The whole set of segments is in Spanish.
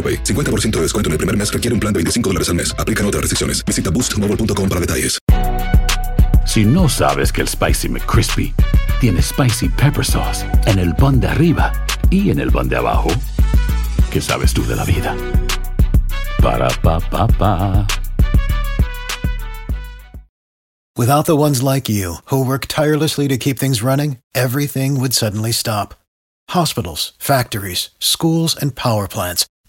AroPay. 50% de descuento en el primer mes requiere un plan de 25 dólares al mes. Aplican otras restricciones. Visita boostmobile.com para detalles. Si no sabes que el Spicy McCrispy tiene Spicy Pepper Sauce en el pan de arriba y en el pan de abajo, ¿qué sabes tú de la vida? Para, pa, pa, pa. Without the ones like you, who work tirelessly to keep things running, everything would suddenly stop. Hospitals, factories, schools, and power plants,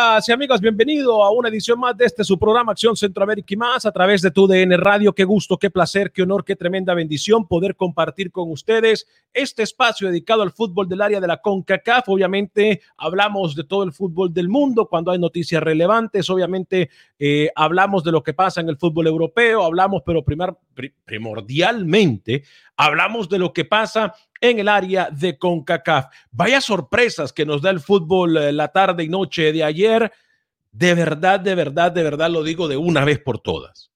Amigas y amigos, bienvenido a una edición más de este su programa Acción Centroamérica y más a través de tu DN Radio. Qué gusto, qué placer, qué honor, qué tremenda bendición poder compartir con ustedes este espacio dedicado al fútbol del área de la CONCACAF. Obviamente hablamos de todo el fútbol del mundo cuando hay noticias relevantes. Obviamente eh, hablamos de lo que pasa en el fútbol europeo, hablamos, pero primar, pri- primordialmente hablamos de lo que pasa en el área de CONCACAF. Vaya sorpresas que nos da el fútbol eh, la tarde y noche de ayer. De verdad, de verdad, de verdad lo digo de una vez por todas.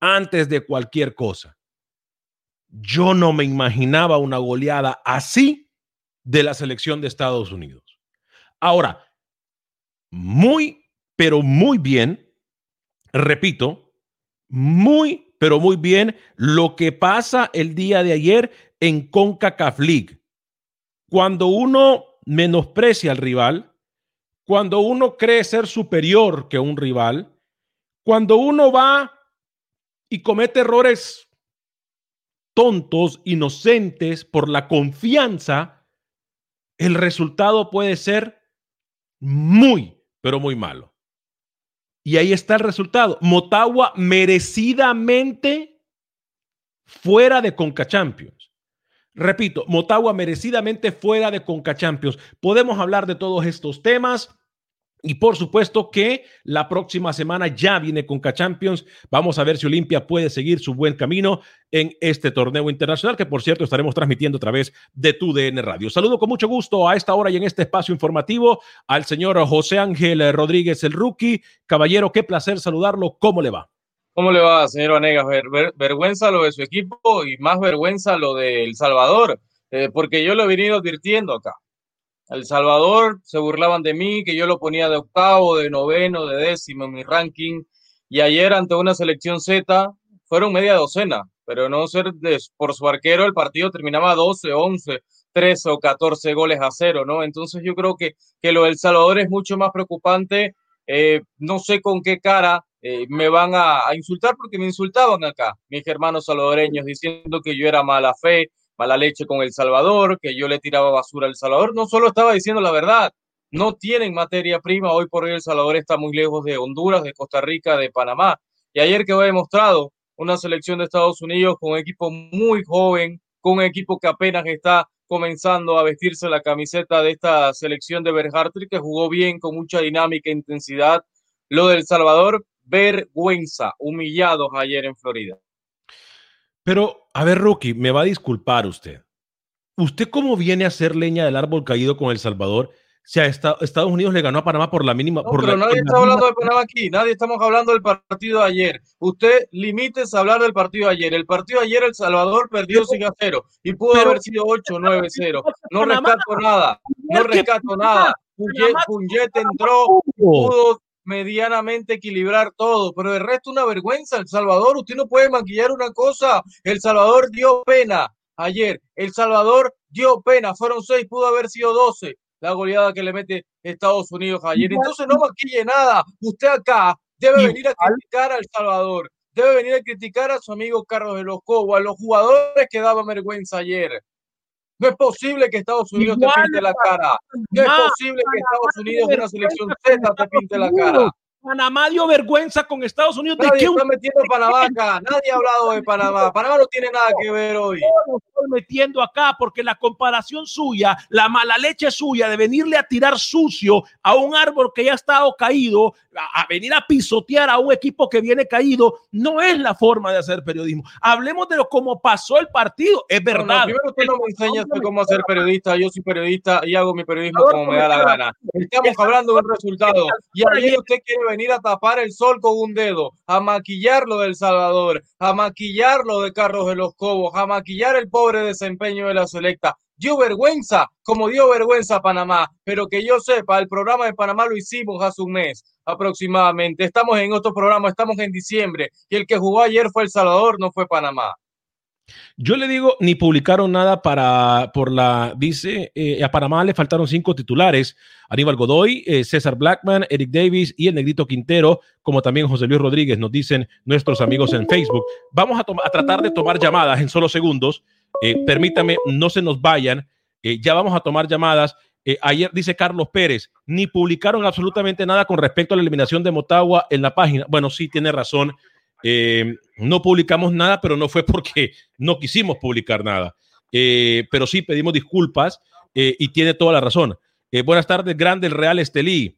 Antes de cualquier cosa, yo no me imaginaba una goleada así de la selección de Estados Unidos. Ahora, muy, pero muy bien, repito, muy, pero muy bien lo que pasa el día de ayer en CONCACAF League. Cuando uno menosprecia al rival, cuando uno cree ser superior que un rival, cuando uno va y comete errores tontos, inocentes, por la confianza, el resultado puede ser muy, pero muy malo. Y ahí está el resultado. Motagua merecidamente fuera de Conca Champions. Repito, Motagua merecidamente fuera de Conca Champions. Podemos hablar de todos estos temas. Y por supuesto que la próxima semana ya viene Conca Champions. Vamos a ver si Olimpia puede seguir su buen camino en este torneo internacional, que por cierto estaremos transmitiendo a través de tu DN Radio. Saludo con mucho gusto a esta hora y en este espacio informativo al señor José Ángel Rodríguez, el rookie. Caballero, qué placer saludarlo. ¿Cómo le va? ¿Cómo le va, señor Vanegas? Ver, ver, vergüenza lo de su equipo y más vergüenza lo de El Salvador, eh, porque yo lo he venido advirtiendo acá. El Salvador se burlaban de mí, que yo lo ponía de octavo, de noveno, de décimo en mi ranking, y ayer ante una selección Z fueron media docena, pero no ser de, por su arquero el partido terminaba 12, 11, 13 o 14 goles a cero, ¿no? Entonces yo creo que, que lo del Salvador es mucho más preocupante. Eh, no sé con qué cara eh, me van a, a, insultar porque me insultaban acá, mis hermanos salvadoreños, diciendo que yo era mala fe, mala leche con El Salvador, que yo le tiraba basura al Salvador. No solo estaba diciendo la verdad, no tienen materia prima. Hoy por hoy El Salvador está muy lejos de Honduras, de Costa Rica, de Panamá. Y ayer quedó demostrado una selección de Estados Unidos con un equipo muy joven, con un equipo que apenas está comenzando a vestirse la camiseta de esta selección de Berhartri, que jugó bien, con mucha dinámica e intensidad, Lo del Salvador, vergüenza, humillados ayer en Florida. Pero, a ver, Rookie, me va a disculpar usted. ¿Usted cómo viene a hacer leña del árbol caído con El Salvador? Si a Estados Unidos le ganó a Panamá por la mínima. por pero nadie está hablando de Panamá aquí, nadie estamos hablando del partido de ayer. Usted limítese a hablar del partido de ayer. El partido de ayer, El Salvador perdió 5 a 0 y pudo haber sido 8 9 0. No rescato nada, no rescato nada. Punyet entró, pudo medianamente equilibrar todo, pero el resto una vergüenza. El Salvador, usted no puede maquillar una cosa. El Salvador dio pena ayer. El Salvador dio pena. Fueron seis, pudo haber sido doce. La goleada que le mete Estados Unidos ayer. Entonces no maquille nada. Usted acá debe venir a criticar al Salvador. Debe venir a criticar a su amigo Carlos de los Cobos, a los jugadores que daban vergüenza ayer. No es posible que Estados Unidos te pinte la cara. No es posible que Estados Unidos, una selección Z, te pinte la cara. Panamá dio vergüenza con Estados Unidos. Nadie está metiendo Panamá acá. Nadie ha hablado de Panamá. Panamá no tiene nada que ver hoy. Estoy metiendo acá porque la comparación suya, la mala leche suya de venirle a tirar sucio a un árbol que ya ha estado caído, a, venir a pisotear a un equipo que viene caído, no es la forma de hacer periodismo. Hablemos de lo como pasó el partido. Es verdad. primero usted no me enseña cómo hacer periodista. Yo soy periodista y hago mi periodismo como me da la gana. Estamos hablando de un resultado. Y ayer usted quiere venir a tapar el sol con un dedo, a maquillar lo del Salvador, a maquillar lo de Carlos de los Cobos, a maquillar el pobre desempeño de la selecta dio vergüenza, como dio vergüenza Panamá, pero que yo sepa, el programa de Panamá lo hicimos hace un mes aproximadamente. Estamos en otro programa, estamos en diciembre y el que jugó ayer fue El Salvador, no fue Panamá. Yo le digo, ni publicaron nada para, por la, dice, eh, a Panamá le faltaron cinco titulares, Aníbal Godoy, eh, César Blackman, Eric Davis y el Negrito Quintero, como también José Luis Rodríguez, nos dicen nuestros amigos en Facebook. Vamos a, a tratar de tomar llamadas en solo segundos. Eh, permítame, no se nos vayan, ya vamos a tomar llamadas. Eh, ayer dice Carlos Pérez, ni publicaron absolutamente nada con respecto a la eliminación de Motagua en la página. Bueno, sí, tiene razón. Eh, no publicamos nada, pero no fue porque no quisimos publicar nada. Eh, pero sí pedimos disculpas y tiene toda la razón. buenas tardes, grande el Real Estelí.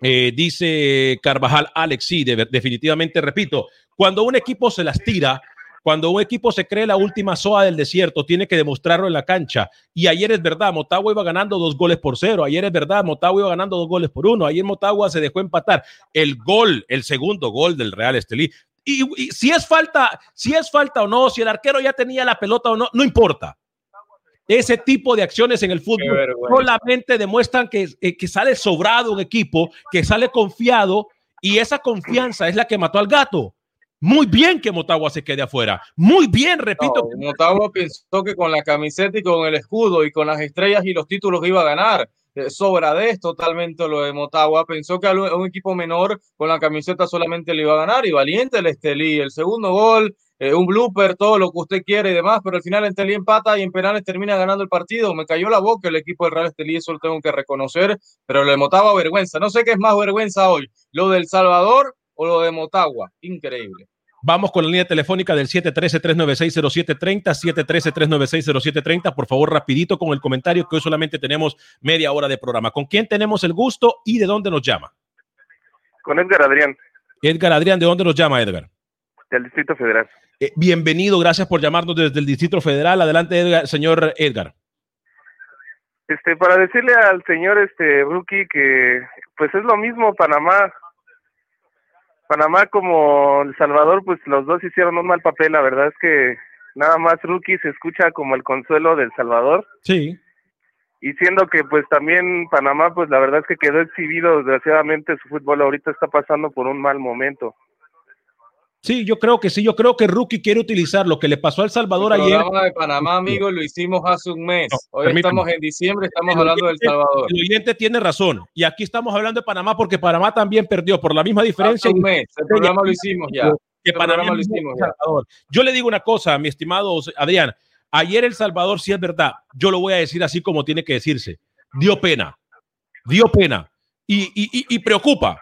dice Carvajal Alex, sí, definitivamente repito, cuando un equipo se las tira, cuando un equipo se cree la última soa del desierto, tiene que demostrarlo en la cancha. Y ayer es verdad, Motagua iba ganando dos goles por cero. Ayer es verdad, Motagua iba ganando dos goles por uno. Ayer Motagua se dejó empatar. El gol, el segundo gol del Real Estelí. Y, si es falta, si es falta o no, si el arquero ya tenía la pelota o no, no importa. Ese tipo de acciones en el fútbol solamente demuestran que, eh, que sale sobrado un equipo, que sale confiado y esa confianza es la que mató al gato. Muy bien que Motagua se quede afuera. Muy bien, repito. Motagua pensó que con la camiseta y con el escudo y con las estrellas y los títulos iba a ganar. Eh, sobra de totalmente lo de Motagua. Pensó que a un equipo menor con la camiseta solamente le iba a ganar. Y valiente el Estelí. El segundo gol, eh, un blooper, todo lo que usted quiere y demás. Pero al final Estelí empata y en penales termina ganando el partido. Me cayó la boca el equipo del Real Estelí. Eso lo tengo que reconocer. Pero lo de Motagua, vergüenza. No sé qué es más vergüenza hoy. Lo del Salvador o lo de Motagua. Increíble. Vamos con la línea telefónica del 713-396-0730, 713-396-0730. Por favor, rapidito con el comentario que hoy solamente tenemos media hora de programa. ¿Con quién tenemos el gusto y de dónde nos llama? Con Edgar Adrián. Edgar Adrián, ¿de dónde nos llama Edgar? Del Distrito Federal. Eh, bienvenido, gracias por llamarnos desde el Distrito Federal. Adelante, Edgar, señor Edgar. Este, para decirle al señor este Brookie que pues es lo mismo Panamá Panamá como El Salvador, pues los dos hicieron un mal papel. La verdad es que nada más Rookie se escucha como el consuelo del Salvador. Sí. Y siendo que pues también Panamá, pues la verdad es que quedó exhibido, desgraciadamente su fútbol ahorita está pasando por un mal momento. Sí, yo creo que sí, yo creo que Rookie quiere utilizar lo que le pasó a El Salvador el ayer. de Panamá, amigo, lo hicimos hace un mes. Hoy estamos en diciembre, estamos hablando del Salvador. El oyente tiene razón. Y aquí estamos hablando de Panamá porque Panamá también perdió por la misma diferencia. Hace un mes, el programa lo hicimos ya. Que Panamá lo hicimos ya. Yo le digo una cosa, mi estimado Adrián. Ayer El Salvador, sí es verdad, yo lo voy a decir así como tiene que decirse. Dio pena. Dio pena. y, y, y preocupa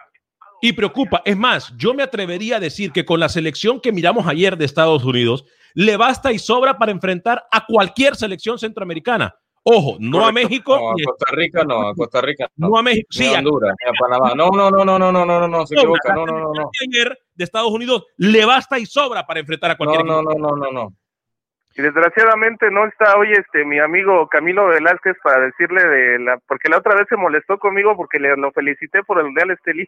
y preocupa. Es más, yo me atrevería a decir que con la selección que miramos ayer de Estados Unidos, le basta y sobra para enfrentar a cualquier selección centroamericana. Ojo, no a México. No, a Costa Rica no, a Costa Rica no. a México, sí. A Honduras, ni a Panamá. No, no, no, no, no, no, no, no, se equivoca. No, no, no, no. de Estados Unidos le basta y sobra para enfrentar a cualquier no, no, no, no, no. Y desgraciadamente no está hoy este mi amigo Camilo Velázquez para decirle de la porque la otra vez se molestó conmigo porque le lo felicité por el Mundial Estelí.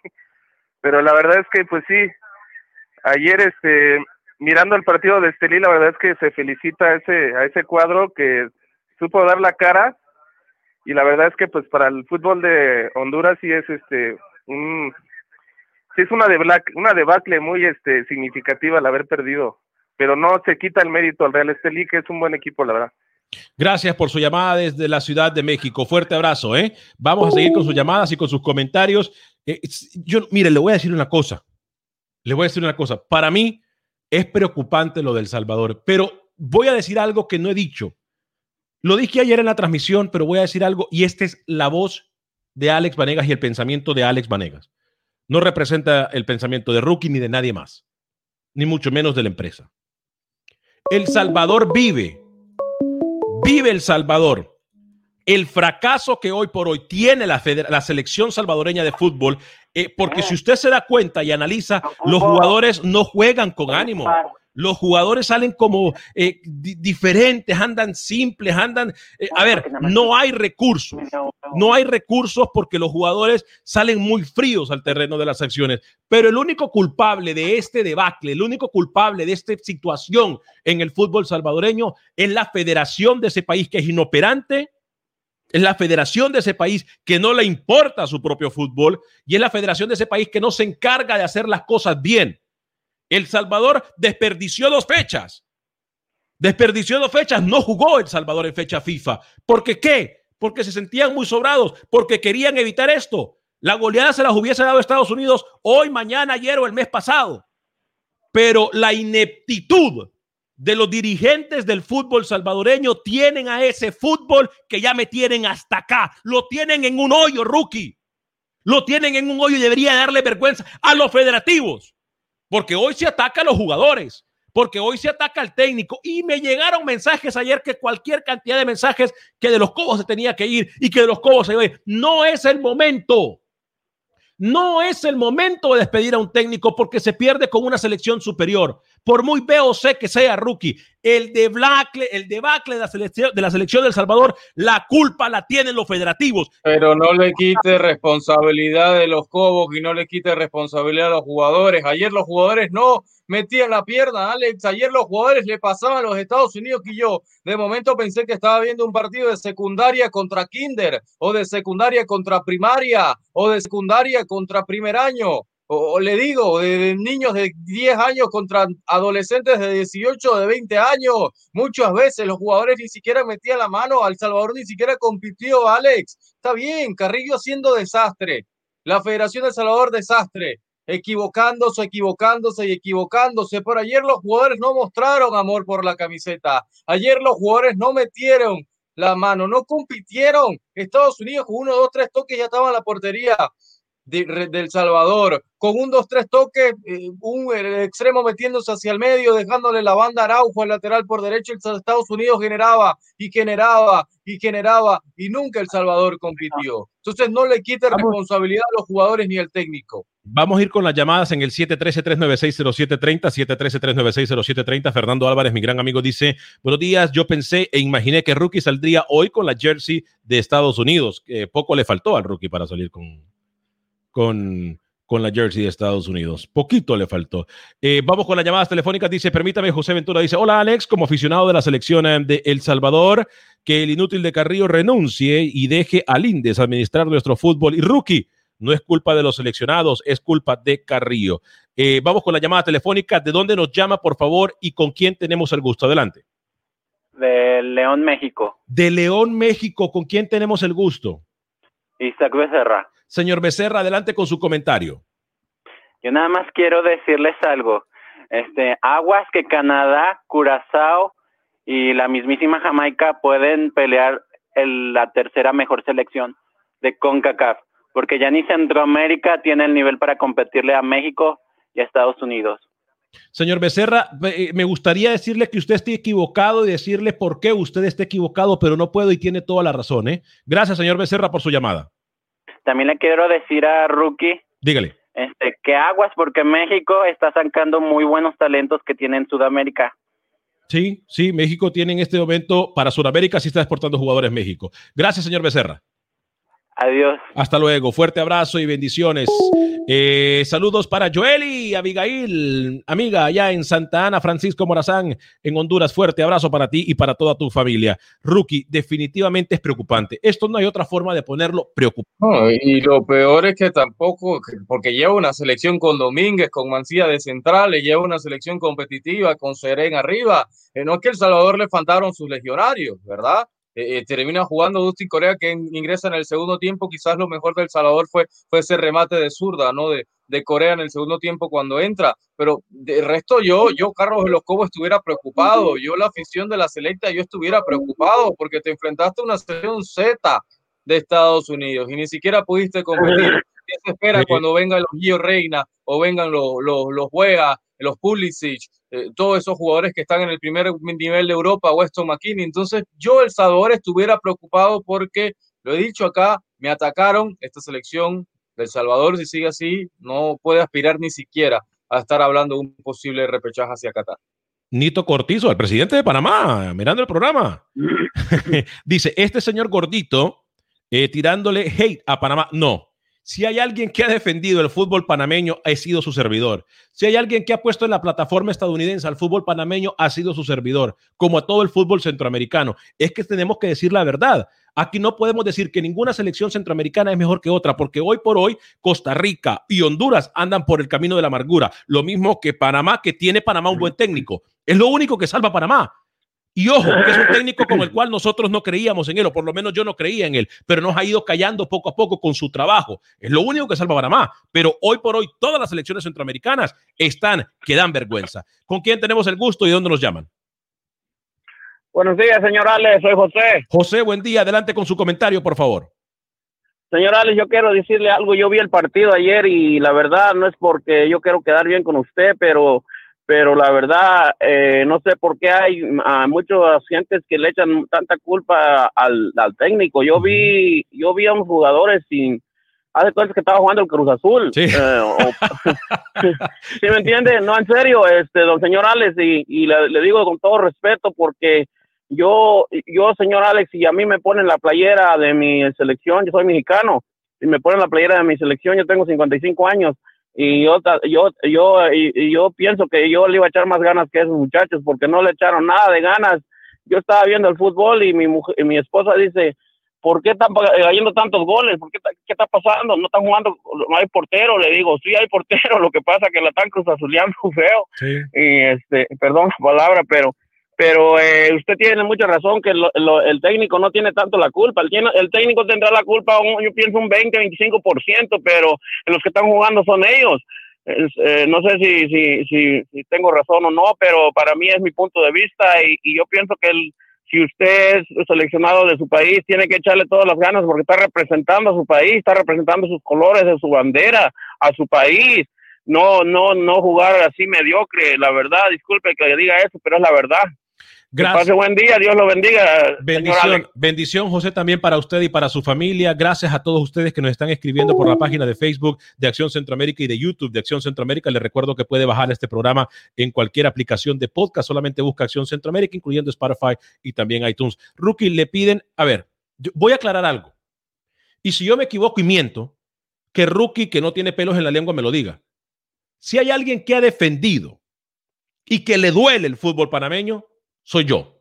Pero la verdad es que pues sí, ayer este mirando el partido de Estelí, la verdad es que se felicita a ese a ese cuadro que supo dar la cara y la verdad es que pues para el fútbol de Honduras sí es este un sí es una de una debacle muy este significativa el haber perdido pero no se quita el mérito al Real Estelí, que es un buen equipo, la verdad. Gracias por su llamada desde la Ciudad de México. Fuerte abrazo, ¿eh? Vamos a seguir con sus llamadas y con sus comentarios. Eh, yo, mire, le voy a decir una cosa. Le voy a decir una cosa. Para mí es preocupante lo del Salvador, pero voy a decir algo que no he dicho. Lo dije ayer en la transmisión, pero voy a decir algo y esta es la voz de Alex Vanegas y el pensamiento de Alex Vanegas. No representa el pensamiento de Rookie ni de nadie más, ni mucho menos de la empresa. El Salvador vive, vive El Salvador. El fracaso que hoy por hoy tiene la, la selección salvadoreña de fútbol, eh, porque si usted se da cuenta y analiza, los jugadores no juegan con ánimo. los jugadores salen como eh, diferentes, andan simples, andan... Eh, a ver, no hay recursos, no hay recursos porque los jugadores salen muy fríos al terreno de las acciones, pero el único culpable de este debacle, el único culpable de esta situación en el fútbol salvadoreño es la federación de ese país que es inoperante, es la federación de ese país que no le importa su propio fútbol y es la federación de ese país que no se encarga de hacer las cosas bien. El Salvador desperdició dos fechas. Desperdició dos fechas. No jugó El Salvador en fecha FIFA. ¿Por qué? Porque se sentían muy sobrados, porque querían evitar esto. La goleada se las hubiese dado Estados Unidos hoy, mañana, ayer o el mes pasado. Pero la ineptitud de los dirigentes del fútbol salvadoreño tienen a ese fútbol que ya me tienen hasta acá. Lo tienen en un hoyo, rookie. Lo tienen en un hoyo y debería darle vergüenza a los federativos porque hoy se ataca a los jugadores, porque hoy se ataca al técnico. Y me llegaron mensajes ayer que cualquier cantidad de mensajes que de los Cobos se tenía que ir y que de los Cobos se iba No es el momento. No es el momento de despedir a un técnico porque se pierde con una selección superior. Por muy sé que sea rookie, el debacle, el debacle de la selección de la selección del Salvador, la culpa la tienen los federativos. Pero no le quite responsabilidad de los Cobos y no le quite responsabilidad a los jugadores. Ayer los jugadores no metían la pierna, Alex. Ayer los jugadores le pasaban a los Estados Unidos que yo de momento pensé que estaba viendo un partido de secundaria contra kinder o de secundaria contra primaria o de secundaria contra primer año o, le digo, de, niños de 10 años contra adolescentes de 18 o de 20 años. Muchas veces los jugadores ni siquiera metían la mano, al Salvador ni siquiera compitió, Alex. Está bien, Carrillo haciendo desastre. La Federación de Salvador desastre. Equivocándose, equivocándose y equivocándose. Pero ayer los jugadores no mostraron amor por la camiseta. Ayer los jugadores no metieron la mano, no compitieron. Estados Unidos con uno, dos, tres toques ya estaba en la portería del Salvador, con un 2-3 toque, eh, un extremo metiéndose hacia el medio, dejándole la banda Araujo al lateral por derecho, el Estados Unidos generaba y generaba y generaba y nunca El Salvador compitió. Entonces no le quite responsabilidad a los jugadores ni al técnico. Vamos a ir con las llamadas en el 713-396-0730, 713-396-0730. Fernando Álvarez, mi gran amigo, dice, buenos días, yo pensé e imaginé que Rookie saldría hoy con la jersey de Estados Unidos. que poco le faltó al Rookie para salir con, con, con la jersey de Estados Unidos. Poquito le faltó. Eh, vamos con las llamadas telefónicas. Dice, permítame, José Ventura dice, hola Alex, como aficionado de la selección eh, de El Salvador, que el inútil de Carrillo renuncie y deje al Indes administrar nuestro fútbol. Y rookie, no es culpa de los seleccionados, es culpa de Carrillo. Eh, vamos con la llamada telefónica. ¿De dónde nos llama, por favor, y con quién tenemos el gusto? Adelante. De León, México. De León, México. ¿Con quién tenemos el gusto? Isaac Becerra. Señor Becerra, adelante con su comentario. Yo nada más quiero decirles algo. Este, aguas que Canadá, Curazao y la mismísima Jamaica pueden pelear la tercera mejor selección de CONCACAF, porque ya ni Centroamérica tiene el nivel para competirle a México y a Estados Unidos. Señor Becerra, eh, me gustaría decirle que usted esté equivocado y decirle por qué usted está equivocado, pero no puedo y tiene toda la razón. ¿eh? Gracias, señor Becerra, por su llamada. También le quiero decir a Rookie Dígale. este, que aguas porque México está sacando muy buenos talentos que tiene en Sudamérica. Sí, sí, México tiene en este momento, para Sudamérica sí está exportando jugadores México. Gracias, señor Becerra. Adiós. Hasta luego. Fuerte abrazo y bendiciones. Eh, saludos para Joel y Abigail, amiga allá en Santa Ana, Francisco Morazán, en Honduras. Fuerte abrazo para ti y para toda tu familia. Rookie, definitivamente es preocupante. Esto no hay otra forma de ponerlo preocupante. No, y lo peor es que tampoco, porque lleva una selección con Domínguez, con Mancilla de centrales, lleva una selección competitiva con Serén arriba. Eh, no es que El Salvador le faltaron sus legionarios, ¿verdad? Eh, eh, termina jugando Dustin Corea que ingresa en el segundo tiempo. Quizás lo mejor del Salvador fue, fue ese remate de zurda, ¿no? De, de Corea en el segundo tiempo cuando entra. Pero de resto, yo, yo, Carlos de los Cobos, estuviera preocupado. Yo, la afición de la selecta, yo estuviera preocupado porque te enfrentaste a una selección Z de Estados Unidos y ni siquiera pudiste competir. ¿Qué se espera cuando vengan los Gio Reina o vengan los, los, los Wea, los Pulisic, eh, todos esos jugadores que están en el primer nivel de Europa, Weston McKinney. Entonces, yo, El Salvador, estuviera preocupado porque, lo he dicho acá, me atacaron esta selección del Salvador, si sigue así, no puede aspirar ni siquiera a estar hablando de un posible repechaje hacia Qatar. Nito Cortizo, el presidente de Panamá, mirando el programa. Dice, este señor gordito eh, tirándole hate a Panamá. No, si hay alguien que ha defendido el fútbol panameño, ha sido su servidor. Si hay alguien que ha puesto en la plataforma estadounidense al fútbol panameño, ha sido su servidor, como a todo el fútbol centroamericano. Es que tenemos que decir la verdad. Aquí no podemos decir que ninguna selección centroamericana es mejor que otra, porque hoy por hoy Costa Rica y Honduras andan por el camino de la amargura. Lo mismo que Panamá, que tiene Panamá un buen técnico. Es lo único que salva a Panamá. Y ojo, que es un técnico con el cual nosotros no creíamos en él, o por lo menos yo no creía en él, pero nos ha ido callando poco a poco con su trabajo. Es lo único que salva a Panamá. Pero hoy por hoy todas las selecciones centroamericanas están que dan vergüenza. ¿Con quién tenemos el gusto y dónde nos llaman? Buenos días, señor Alex, soy José. José, buen día. Adelante con su comentario, por favor. Señor Alex, yo quiero decirle algo. Yo vi el partido ayer y la verdad no es porque yo quiero quedar bien con usted, pero pero la verdad eh, no sé por qué hay a muchos gentes que le echan tanta culpa al, al técnico. Yo vi yo vi a unos jugadores sin hace cuenta que estaba jugando el Cruz Azul. Sí. Eh, o- ¿Sí me entiende? No, en serio, este, don señor Alex, y, y le, le digo con todo respeto porque yo, yo, señor Alex, y a mí me ponen la playera de mi selección, yo soy mexicano, y me ponen la playera de mi selección, yo tengo 55 años, y yo, yo, yo, y, yo pienso que yo le iba a echar más ganas que esos muchachos, porque no le echaron nada de ganas. Yo estaba viendo el fútbol y mi, mujer, y mi esposa dice, ¿por qué están pa- cayendo tantos goles? ¿Por qué, qué está pasando? No están jugando, no hay portero. Le digo, sí hay portero, lo que pasa es que la están cruzazuleando feo. Y este, perdón la palabra, pero pero eh, usted tiene mucha razón que lo- el técnico no tiene tanto la culpa. El, el técnico tendrá la culpa, yo pienso un 20, 25%, pero los que están jugando son ellos. Eh, no sé si, si, si, si tengo razón o no, pero para mí es mi punto de vista y, y yo pienso que el, si usted es seleccionado de su país, tiene que echarle todas las ganas porque está representando a su país, está representando sus colores, de su bandera, a su país. No, no, no jugar así mediocre, la verdad, disculpe que diga eso, pero es la verdad. Que Gracias. pase buen día, Dios lo bendiga. Bendición, bendición, José, también para usted y para su familia. Gracias a todos ustedes que nos están escribiendo por la página de Facebook de Acción Centroamérica y de YouTube de Acción Centroamérica. Les recuerdo que puede bajar este programa en cualquier aplicación de podcast. Solamente busca Acción Centroamérica, incluyendo Spotify y también iTunes. Rookie, le piden, a ver, yo voy a aclarar algo. Y si yo me equivoco y miento, que Rookie, que no tiene pelos en la lengua, me lo diga. Si hay alguien que ha defendido y que le duele el fútbol panameño, soy yo.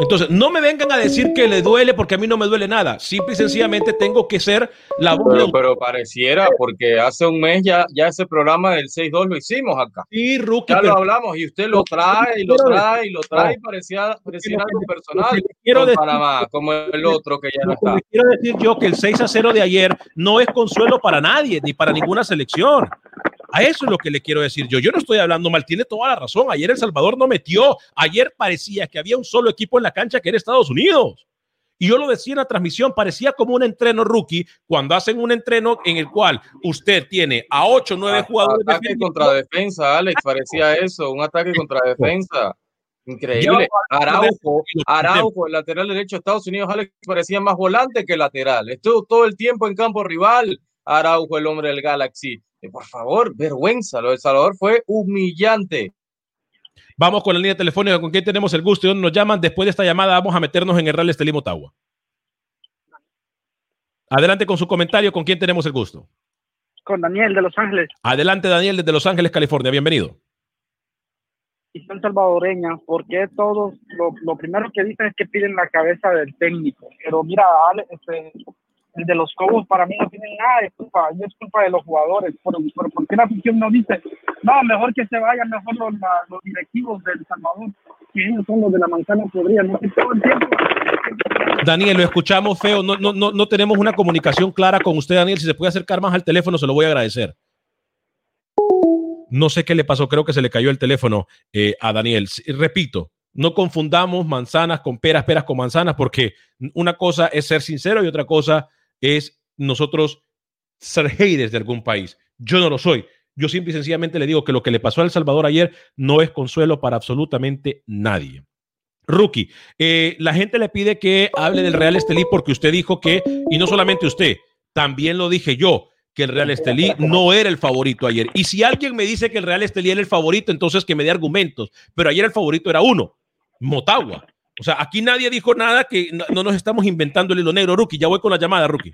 Entonces, no me vengan a decir que le duele porque a mí no me duele nada. Simple y sencillamente tengo que ser la voz Pero, pero pareciera, porque hace un mes ya, ya ese programa del 6-2 lo hicimos acá. Sí, Rookie, Ya pero- lo hablamos y usted lo trae y lo trae y lo trae y parecía, algo personal quiero decir- Panamá, como el otro que ya no está. quiero decir yo que el 6 a 0 de ayer no es consuelo para nadie, ni para ninguna selección. A eso es lo que le quiero decir yo. Yo no estoy hablando mal, tiene toda la razón. Ayer El Salvador no metió. Ayer parecía que había un solo equipo en la cancha que era Estados Unidos. Y yo lo decía en la transmisión, parecía como un entreno rookie cuando hacen un entreno en el cual usted tiene a 8 o 9 jugadores. Ataque contra defensa, Alex, parecía eso, un ataque contra defensa. Increíble. Araujo, Araujo, el lateral derecho de Estados Unidos, Alex, parecía más volante que lateral. Estuvo todo el tiempo en campo rival. Araujo, el hombre del Galaxy. Eh, por favor, vergüenza. Lo de Salvador fue humillante. Vamos con la línea telefónica con quién tenemos el gusto y dónde nos llaman. Después de esta llamada vamos a meternos en el Real Estelí Motagua. Adelante con su comentario. ¿Con quién tenemos el gusto? Con Daniel de Los Ángeles. Adelante, Daniel, desde Los Ángeles, California. Bienvenido. Y son salvadoreñas, porque todos lo, lo, primero que dicen es que piden la cabeza del técnico. Pero mira, Ale, este, el de los Cobos para mí no tiene nada de culpa, es culpa de los jugadores. ¿Por, por, qué la afición no dice, no, mejor que se vayan mejor los, directivos del Salvador, que ellos son los de la manzana podrida, no todo el tiempo. Daniel, lo escuchamos feo, no, no, no, no tenemos una comunicación clara con usted, Daniel, si se puede acercar más al teléfono, se lo voy a agradecer. No sé qué le pasó, creo que se le cayó el teléfono eh, a Daniel. Repito, no confundamos manzanas con peras, peras con manzanas, porque una cosa es ser sincero y otra cosa nosotros ser haters de algún país. Yo no lo soy. Yo simple y sencillamente le digo que lo que le pasó a El Salvador ayer no es consuelo para absolutamente nadie. Rookie, eh, la gente le pide que hable del Real Estelí porque usted dijo que, y no solamente usted, también lo dije yo, que el Real Estelí no era el favorito ayer. Y si alguien me dice que el Real Estelí era el favorito, entonces que me dé argumentos. Pero ayer el favorito era uno, Motagua. O sea, aquí nadie dijo nada que no, nos estamos inventando el hilo negro, Rookie. Ya voy con la llamada, Rookie.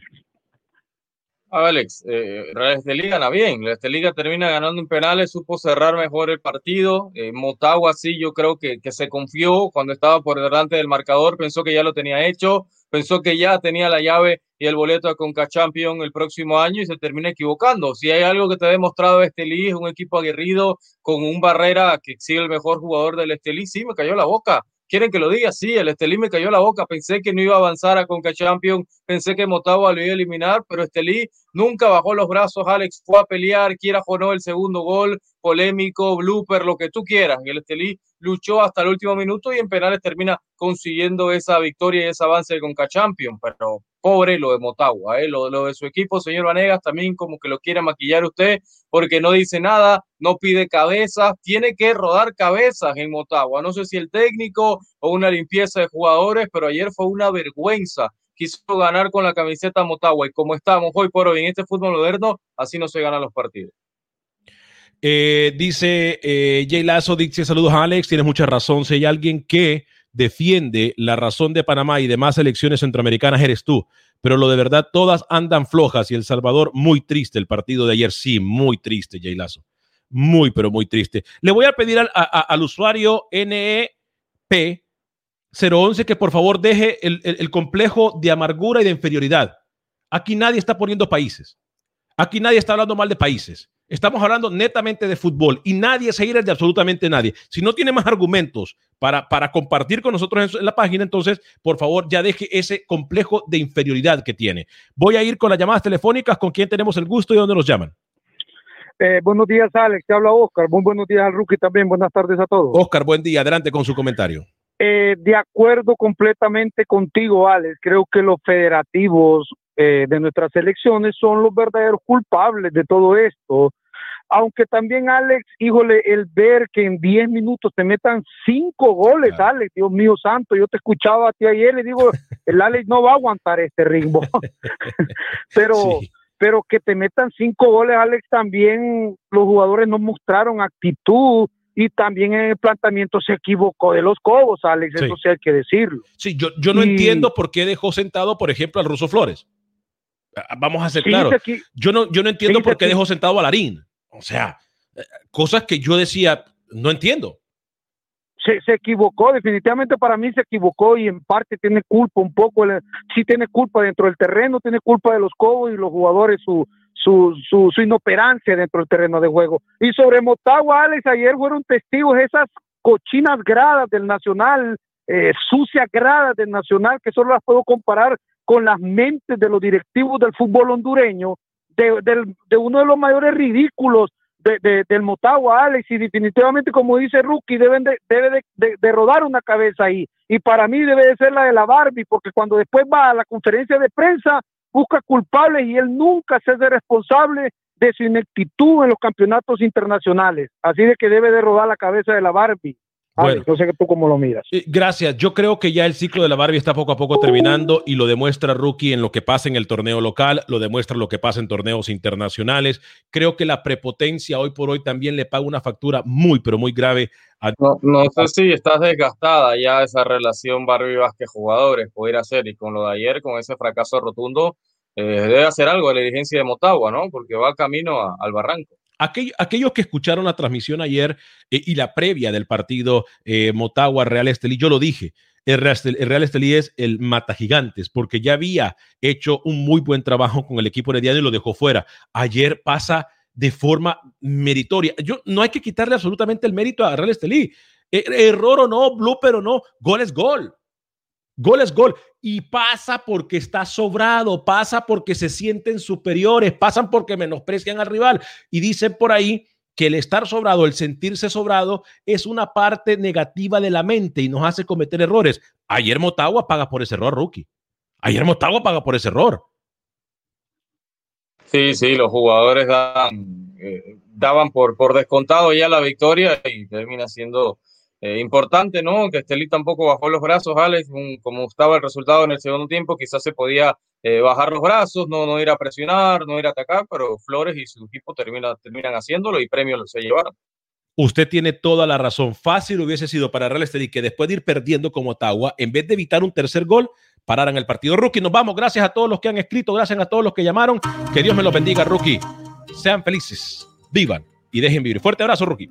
Alex, eh, Real Estelí gana bien. La Estelí termina ganando en penales, supo cerrar mejor el partido. Eh, Motagua sí, yo creo que, que se confió cuando estaba por delante del marcador, pensó que ya lo tenía hecho, pensó que ya tenía la llave y el boleto a Conca Champion el próximo año y se termina equivocando. Si hay algo que te ha demostrado Estelí, es un equipo aguerrido con un Barrera que sigue el mejor jugador del Estelí, sí, me cayó la boca ¿Quieren que lo diga? Sí, el Estelí me cayó la boca. Pensé que no iba a avanzar a Conca Champion. Pensé que Motagua lo iba a eliminar, pero Estelí nunca bajó los brazos. Alex fue a pelear, quiera o no el segundo gol, polémico, blooper, lo que tú quieras. El Estelí luchó hasta el último minuto y en penales termina consiguiendo esa victoria y ese avance con Conca Champion. Pero pobre lo de Motagua, ¿eh? lo, de su equipo, señor Vanegas, también como que lo quiere maquillar usted porque no dice nada, no pide cabezas, tiene que rodar cabezas en Motagua. No sé si el técnico o una limpieza de jugadores, pero ayer fue una vergüenza. Quiso ganar con la camiseta Motagua y como estamos hoy por hoy en este fútbol moderno, así no se ganan los partidos. Eh, dice eh, Jay Lazo, dice saludos a Alex, tienes mucha razón. Si hay alguien que defiende la razón de Panamá y demás elecciones centroamericanas, eres tú. Pero lo de verdad, todas andan flojas y El Salvador, muy triste el partido de ayer. Sí, muy triste, Jay Lazo. Muy, pero muy triste. Le voy a pedir al, usuario NEP011 que por favor deje el complejo de amargura y de inferioridad. Aquí nadie está poniendo países. Aquí nadie está hablando mal de países. Estamos hablando netamente de fútbol y nadie se irá de absolutamente nadie. Si no tiene más argumentos para, para compartir con nosotros en, la página, entonces, por favor, ya deje ese complejo de inferioridad que tiene. Voy a ir con las llamadas telefónicas, con quién tenemos el gusto y dónde nos llaman. Eh, buenos días, Alex. Te habla Oscar. Muy buenos días al rookie también. Buenas tardes a todos. Oscar, buen día. Adelante con su comentario. Eh, de acuerdo completamente contigo, Alex. Creo que los federativos eh, de nuestras elecciones son los verdaderos culpables de todo esto. Aunque también, Alex, híjole, el ver que en 10 minutos te metan cinco goles, Alex, Dios mío santo, yo te escuchaba a ti ayer y digo, el Alex no va a aguantar este ritmo. pero, pero que te metan cinco goles, Alex, también los jugadores no mostraron actitud, y también en el planteamiento se equivocó de los Cobos, Alex, eso sí hay que decirlo. Sí, yo, yo no entiendo por qué dejó sentado, por ejemplo, al Ruso Flores. Ah, vamos a ser claros. Yo no, yo no entiendo por qué dejó sentado a Larín. O sea, eh, cosas que yo decía, no entiendo. Se, se, equivocó, definitivamente para mí se equivocó y en parte tiene culpa un poco, sí tiene culpa dentro del terreno, tiene culpa de los cobos y los jugadores, su, su, su, su inoperancia dentro del terreno de juego. Y sobre Motagua, Alex, ayer fueron testigos esas cochinas gradas del Nacional, eh, sucias gradas del Nacional, que solo las puedo comparar con las mentes de los directivos del fútbol hondureño, de, uno de los mayores ridículos del Motagua, Alex, y definitivamente, como dice Rookie, deben de, debe de, rodar una cabeza ahí. Y para mí debe de ser la de la Barbie, porque cuando después va a la conferencia de prensa, busca culpables y él nunca se hace responsable de su ineptitud en los campeonatos internacionales. Así de que debe de rodar la cabeza de la Barbie. Bueno, no sé tú cómo lo miras. Eh, gracias. Yo creo que ya el ciclo de la Barbie está poco a poco terminando y lo demuestra Rookie en lo que pasa en el torneo local, lo demuestra lo que pasa en torneos internacionales. Creo que la prepotencia hoy por hoy también le paga una factura muy, pero muy grave. A... No, no sé si estás desgastada ya esa relación Barbie Vázquez jugadores, pudiera ser, y con lo de ayer, con ese fracaso rotundo, eh, debe hacer algo de la dirigencia de Motagua, ¿no? Porque va camino al barranco aquellos que escucharon la transmisión ayer eh, y la previa del partido eh, Motagua Real Estelí, yo lo dije, el Real, Estelí es el mata gigantes porque ya había hecho un muy buen trabajo con el equipo herediano y lo dejó fuera. Ayer pasa de forma meritoria. Yo, no hay que quitarle absolutamente el mérito a Real Estelí. E, error o no, blooper o no, gol es gol. Gol es gol. Y pasa porque está sobrado, pasa porque se sienten superiores, pasan porque menosprecian al rival. Y dicen por ahí que el estar sobrado, el sentirse sobrado, es una parte negativa de la mente y nos hace cometer errores. Ayer Motagua paga por ese error, rookie. Ayer Motagua paga por ese error. Sí, sí, los jugadores eh, daban por, por descontado ya la victoria y termina siendo eh, importante, ¿no? Que Estelí tampoco bajó los brazos, Alex, como estaba el resultado en el segundo tiempo, quizás se podía eh, bajar los brazos, no, no ir a presionar, no ir a atacar, pero Flores y su equipo termina, terminan haciéndolo y premios se llevaron. Usted tiene toda la razón. Fácil hubiese sido para Real Estelí que después de ir perdiendo como Ottawa, en vez de evitar un tercer gol, pararan el partido. Rookie, nos vamos. Gracias a todos los que han escrito, gracias a todos los que llamaron. Que Dios me los bendiga, Rookie. Sean felices, vivan y dejen vivir. Fuerte abrazo, Rookie.